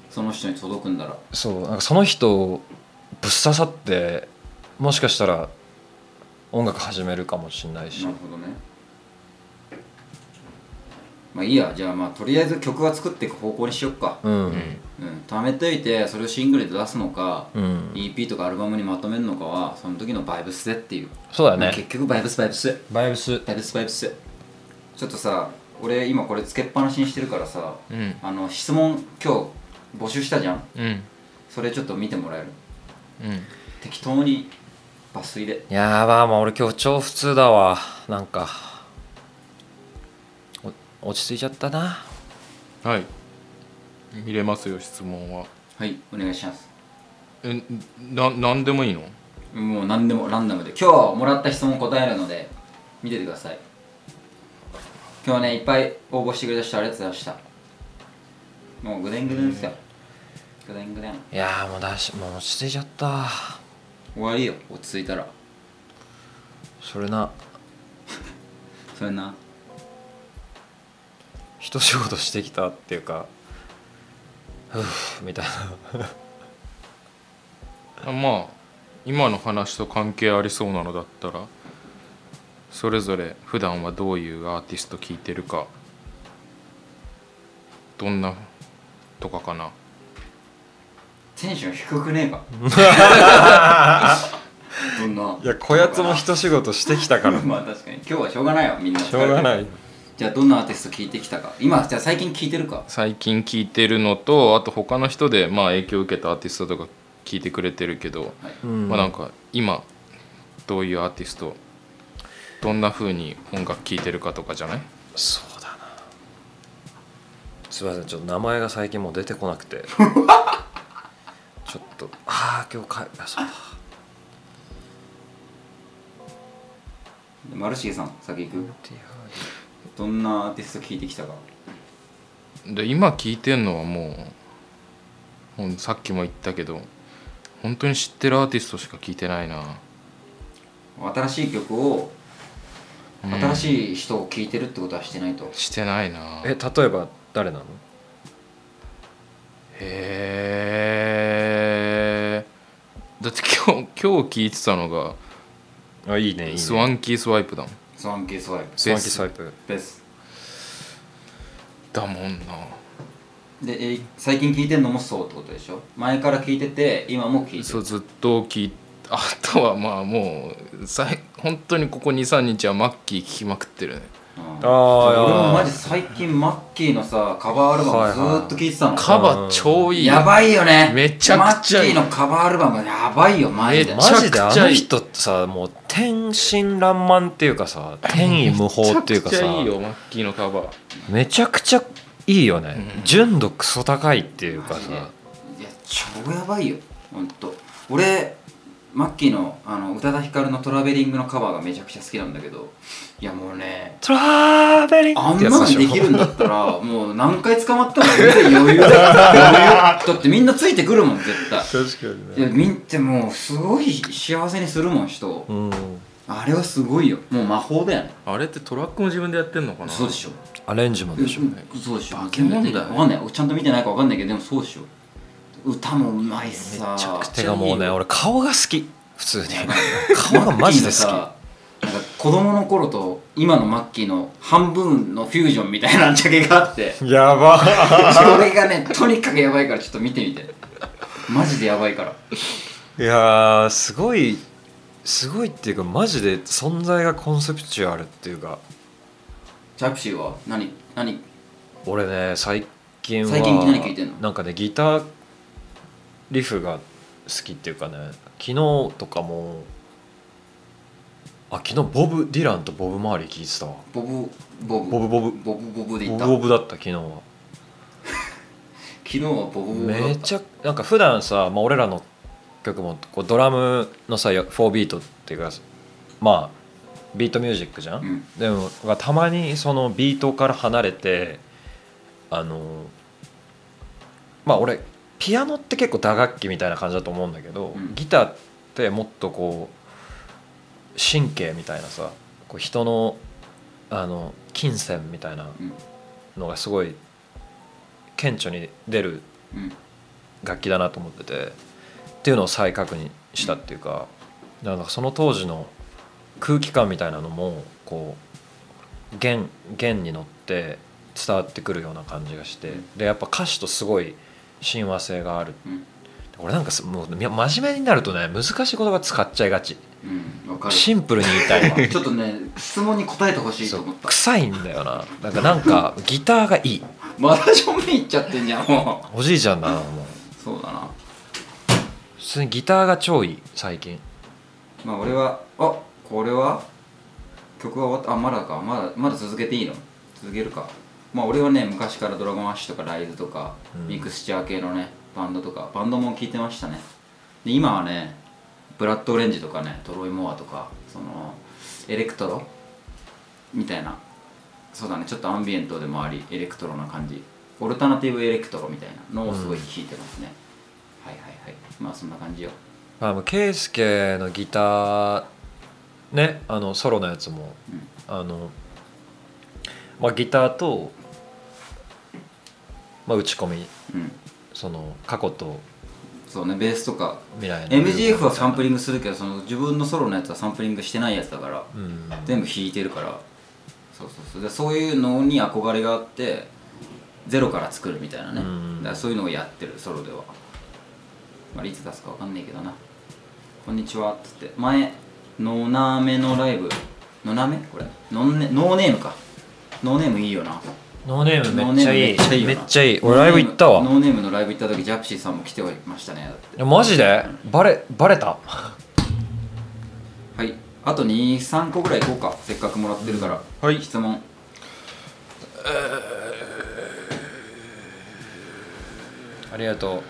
その人に届くんだら。そう。なんかその人ぶっ刺さってもしかしたら音楽始めるかもしれないし。なるほどね。まあいいや。じゃあまあとりあえず曲は作っていく方向にしよっか。うん。うん。貯めといてそれをシングルで出すのか、うん。EP とかアルバムにまとめるのかはその時のバイブスでっていう。そうだね。結局バイブスバイブス。バイブス。バイブスバイブス。ちょっとさ俺今これつけっぱなしにしてるからさうん。あの質問今日募集したじゃん？うん。それちょっと見てもらえる？うん。適当に抜粋で。やばーもう俺今日超普通だわ。なんかお落ち着いちゃったな。はい。見れますよ質問は。はいお願いします。えな何でもいいの？もう何でもランダムで。今日もらった質問答えるので見ててください。今日ねいっぱい応募してくれた人ありがとうございました。もうぐでんぐでんですよ。ぐでんぐでん。いやーもうだしもう落ち着いちゃった終わりよ落ち着いたら。それな。それな。一仕事してきたっていうかふうみたいな。あまあ今の話と関係ありそうなのだったらそれぞれ普段はどういうアーティスト聴いてるかどんなとかかなテンション低くねえか。どんな。いやこやつも一仕事してきたから。まあ確かに。今日はしょうがないわみんな。しょうがない。じゃあどんなアーティスト聞いてきたか。今じゃあ最近聞いてるか。最近聴いてるのとあと他の人でまあ影響を受けたアーティストとか聴いてくれてるけど、うん。まあなんか今どういうアーティストどんな風に音楽聴いてるかとかじゃない？そうだな。すいませんちょっと名前が最近もう出てこなくて ちょっと。ああ今日かあそうだ。丸重さん先行く？どんなアーティスト聞いてきたか。で今聴いてんのはもうもうさっきも言ったけど本当に知ってるアーティストしか聴いてないな。新しい曲をうん。新しい人を聴いてるってことはしてないと、してないな。え例えば誰なの？へえだって今日今日聴いてたのがあいいねいいね。スワンキースワイプだもん。スワンキースワイプ。スワンキースワイプ。ベス。だもんな。で、えー最近聴いてるのもそうってことでしょ？前から聴いてて今も聴いてる。そうずっと聴いあとはまあもうさい本当にここ23日はマッキー聴きまくってるね。うんあー俺もマジ最近マッキーのさカバーアルバムずーっと聴いてたの、カバ超いい。よやばいよね。めちゃくちゃマッキーのカバーアルバムやばいよマジで。めちゃマジであめちゃくちゃいい。の人ってさもう天真爛漫っていうかさ天衣無縫っていうかさ。めちゃくちゃいいよマッキーのカバー。めちゃくちゃいいよね、うん純度クソ高いっていうかさ。いや超やばいよほんと。俺マッキーのあの宇多田ヒカルの「トラベリング」のカバーがめちゃくちゃ好きなんだけど。いやもうねトラベリング。あんってやつできるんだったらもう何回捕まっても全然余裕だよ余裕だってみんなついてくるもん絶対。確かにいやみんってもうすごい幸せにするもん人。をうん。あれはすごいよ。もう魔法だよね。あれってトラックも自分でやってんのかな？そうでしょ。アレンジもでしょ。うんそうでしょ。化け物だよ。わかんない。ちゃんと見てないかわかんないけどでもそうでしょ歌もうまいしさ。てかもうね俺顔が好き普通に。顔 顔がマジで好さなんか子供の頃と今のマッキーの半分のフュージョンみたいなジャケがあって。きやば。それがねとにかくやばいからちょっと見てみて。マジでやばいから。いやーすごいすごいっていうかマジで存在がコンセプチュアルっていうか。ジャプシーは？何？何？俺ね最近は最近何聴いてんの？なんかねギターリフが好きっていうかね昨日とかもあ昨日ボブ・ディランとボブ・マーリー聴いてたわ。ボブボブ。ボブボブ。ボブボブでいボブボブだった昨日は。昨日はボブボブだっためちゃなんか普段さ、まあ、俺らの曲もこうドラムのさ4ビートっていうかまあビートミュージックじゃん、うん。でもたまにそのビートから離れてあのまあ俺ピアノって結構打楽器みたいな感じだと思うんだけど、うん。ギターってもっとこう神経みたいなさこう人のあの金銭みたいなうん。のがすごい顕著に出るうん。楽器だなと思っててっていうのを再確認したっていうかなんかその当時の空気感みたいなのもこう弦弦に乗って伝わってくるような感じがしてでやっぱ歌詞とすごい親和性がある。うん。俺なんかすもうみ真面目になるとね難しい言葉使っちゃいがち。うんシンプルに言いたいわ。ちょっとね質問に答えてほしいと思った。臭いんだよな。なんかなんか ギターがいい。まだ正面行っちゃってんじゃんもおじいちゃんだなもうう。そうだな。普通にギターが超いい最近。まあ俺はあこれは？曲は終わった？あまだか。まだまだ続けていいの？続けるかまあ俺はね昔からドラゴンアッシュとかライズとか、うん。ミクスチャー系のねバンドとかバンドも聴いてましたね。で今はねブラッドオレンジとかねトロイモアとかそのエレクトロ？みたいな。そうだねちょっとアンビエントでもありエレクトロな感じ。オルタナティブエレクトロみたいなのをすごい聴いてますね、はいはいはい。まあそんな感じよ。まあ、圭介のギターねあのソロのやつもうん。あの、まあ、ギターと、まあ、打ち込みうん。その過去とそうねベースとか。未来の MGF はサンプリングするけどその自分のソロのやつはサンプリングしてないやつだからうん。全部弾いてるから。そうそうそう。でそういうのに憧れがあってゼロから作るみたいなね。うん。だからそういうのをやってるソロでは、まあ、いつ出すかわかんないけどな「こんにちは」っつって。前ノナメのライブ。ノナメこれ。ノンネノーネームか。ノーネームいいよなノーネームめっちゃいい。めっちゃいいよめなっちゃいい。俺ライブ行ったわ。ノーネームのライブ行った時ジャプシーさんも来てはいましたね。だってえマジで？バレバレた？はい。あと23個ぐらい行こうか。せっかくもらってるから、はい。質問。ありがとう。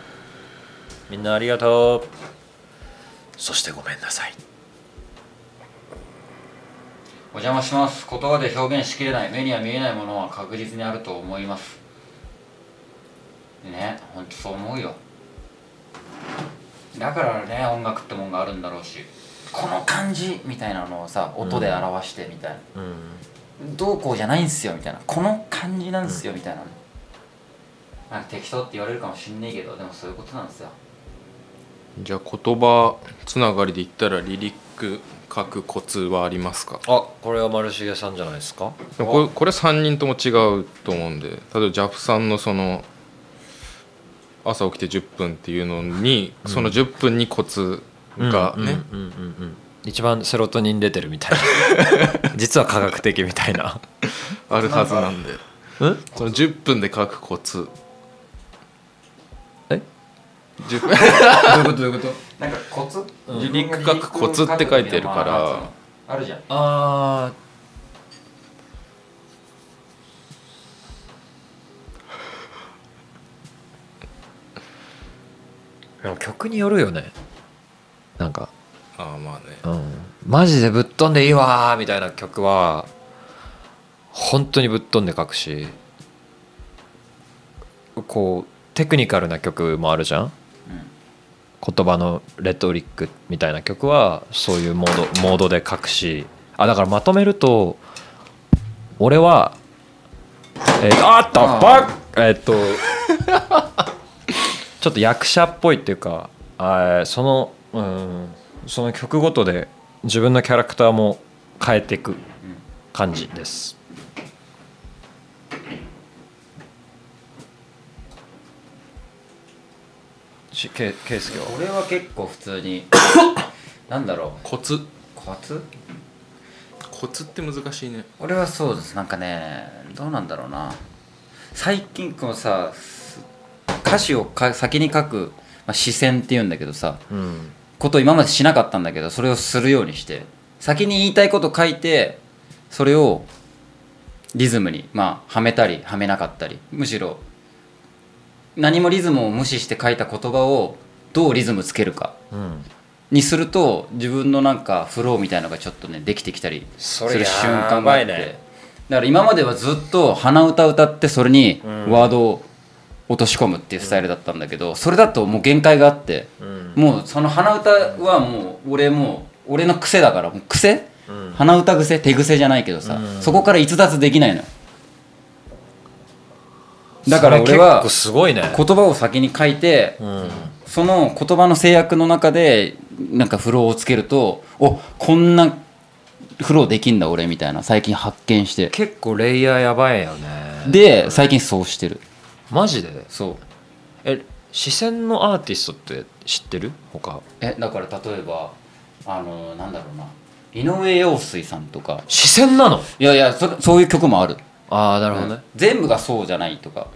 みんなありがとう。そしてごめんなさいお邪魔します。言葉で表現しきれない目には見えないものは確実にあると思います。ねほんとそう思うよ。だからね音楽ってもんがあるんだろうしこの感じみたいなのをさ音で表してみたいな、うん。どうこうじゃないんすよみたいな。この感じなんすよみたいなね、なんか適当って言われるかもしんないけどでもそういうことなんですよ。じゃあ言葉つながりで言ったらリリック書くコツはありますか？あこれは丸重さんじゃないですか？これこれ3人とも違うと思うんで例えばジャプさんのその朝起きて10分っていうのに、その10分にコツがね、うんうんうんうんうん。一番セロトニン出てるみたいな。実は科学的みたいな。あるはずなんで。うんその10分で書くコツ。え10分どういうこと？どういうこと？なんかコツ、うん。書くコツって書いてるから。まあるじゃん。あー。でも曲によるよね。なんか、ああまあね。うん、マジでぶっ飛んでいいわーみたいな曲は本当にぶっ飛んで書くし。こうテクニカルな曲もあるじゃん言葉のレトリックみたいな曲はそういうモードモードで書くしあだからまとめると俺はえー、あっとあー。バッえーっとちょっと役者っぽいっていうかあーそのうんその曲ごとで自分のキャラクターも変えていく感じですしけケイスケは？俺は結構普通に なんだろう。コツ。コツ？コツって難しいね。俺はそうです。なんかねどうなんだろうな。最近このさす歌詞をか先に書く、まあ、視線っていうんだけどさうん。ことを今までしなかったんだけどそれをするようにして先に言いたいこと書いてそれをリズムにまあはめたりはめなかったりむしろ何もリズムを無視して書いた言葉をどうリズムつけるかうん。にすると自分のなんかフローみたいのがちょっとねできてきたりする瞬間があって、ね。だから今まではずっと鼻歌歌ってそれにうん。ワードを落とし込むっていうスタイルだったんだけどそれだともう限界があってうん。もうその鼻歌はもう俺もう俺の癖だからもう癖？うん。鼻歌癖？手癖じゃないけどさうん。そこから逸脱できないのよだから俺はすごいね。言葉を先に書いてうんその言葉の制約の中でなんかフローをつけるとおこんなフローできんだ俺みたいな最近発見して。結構レイヤーやばいよね。で最近そうしてる。マジで？そう。え視線のアーティストって知ってる？他。えだから例えばあのなんだろうな。井上陽水さんとか。視線なの？いやいやそれそういう曲もあるああなるほどね、うん。全部がそうじゃないとか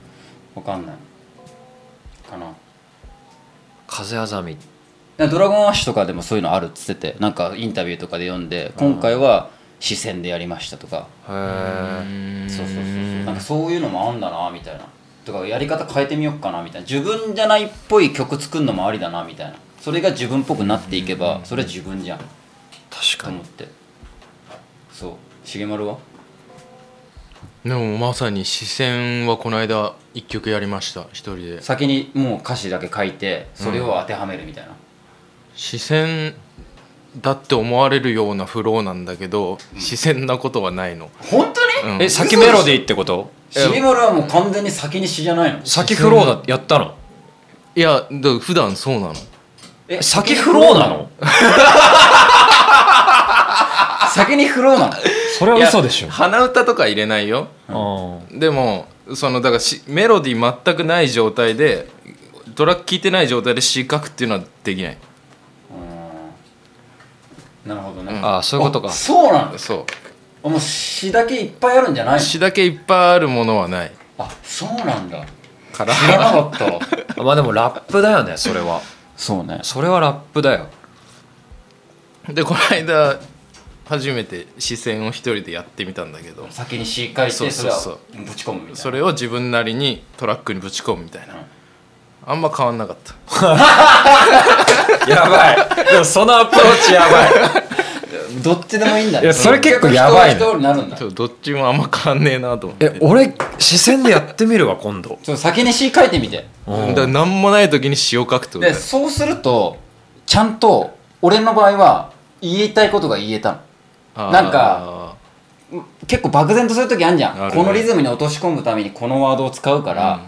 わかんない。かな。風あざみ。ドラゴンアッシュとかでもそういうのあるっつっててなんかインタビューとかで読んで今回は視線でやりましたとか。へえそうそうそうそう。なんかそういうのもあんだなみたいな。とかやり方変えてみようかなみたいな。自分じゃないっぽい曲作るのもありだなみたいな。それが自分っぽくなっていけばそれは自分じゃん。確とかに。思って。そう。重丸は？でもまさに視線はこの間一曲やりました一人で。先にもう歌詞だけ書いてそれを当てはめるみたいな、視線だって思われるようなフローなんだけど視線なことはないの、本当に、うん。え先メロディーってこと？重丸はもう完全に先に詩じゃないの？先フローだやったの？いやだ普段そうなの。え先フローなの？先にフローなの？それは嘘でしょ。鼻歌とか入れないよ。うん。でもそのだからしメロディー全くない状態でトラック聴いてない状態で詩書くっていうのはできない。なるほどね、うん。ああそういうことか。あそうなのそう。あもう詩だけいっぱいあるんじゃない？の詩だけいっぱいあるものはない。あそうなんだ。から。知らなかった。わ まあでもラップだよねそれは。そうね。それはラップだよ。でこの間初めて視線を一人でやってみたんだけど。先に詩書いてそうそれをぶち込むみたいな。それを自分なりにトラックにぶち込むみたいな。あんま変わんなかった。やばい。でもそのアプローチやばい。どっちでもいいんだね。いやそれ結構やばいね。人は人になるんだ。ちょっとどっちもあんま変わんねえなと思って。え俺視線でやってみるわ今度。そう先に詩書いてみて。うん。だから何もない時に詩を書くってことでそうするとちゃんと俺の場合は言いたいことが言えたのなんか結構漠然とする時あるじゃん。ね。このリズムに落とし込むためにこのワードを使うから、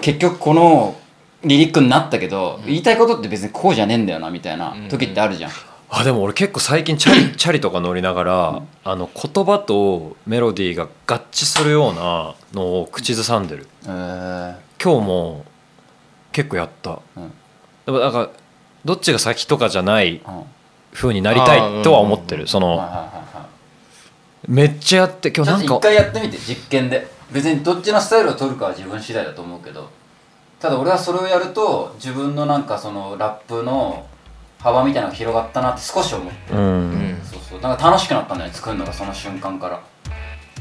結局このリリックになったけど、言いたいことって別にこうじゃねえんだよなみたいな時ってあるじゃん、あでも俺結構最近チャリ チャリとか乗りながら、あの言葉とメロディーが合致するようなのを口ずさんでる。えー。今日も結構やった、うん。でもなんかどっちが先とかじゃないうん。風になりたいとは思ってる、そのはいはいはいはいめっちゃやって今ちょっと一日なんか回やってみて実験で。別にどっちのスタイルを取るかは自分次第だと思うけど。ただ俺はそれをやると自分のなんかそのラップの幅みたいなのが広がったなって少し思って。うん、うんそうそう。なんか楽しくなったんだよね作るのがその瞬間から。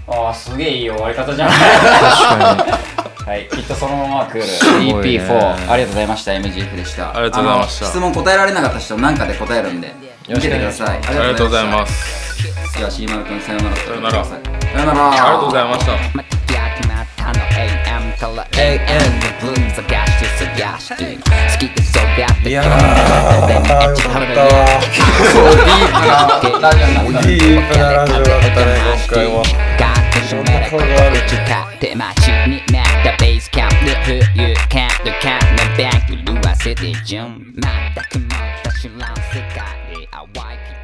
ああすげえいい終わり方じゃない はいきっとそのまま来る。ごいね。EP4 ありがとうございました MGF でした。ありがとうございました。質問答えられなかった人なんかで答えるんで見ててください。ありがとうございます。すではシーマル君さよ。ならさよなら。さよなら。ありがとうございました。AM から AM のブルー探して探して好きでそうやっていやーよかっディープなラジオディープなラジオだったね今回はガーッと締めれば口かって街になったベースキャンプで冬キャンプカンのバンク全くもった知らん世界で淡い期待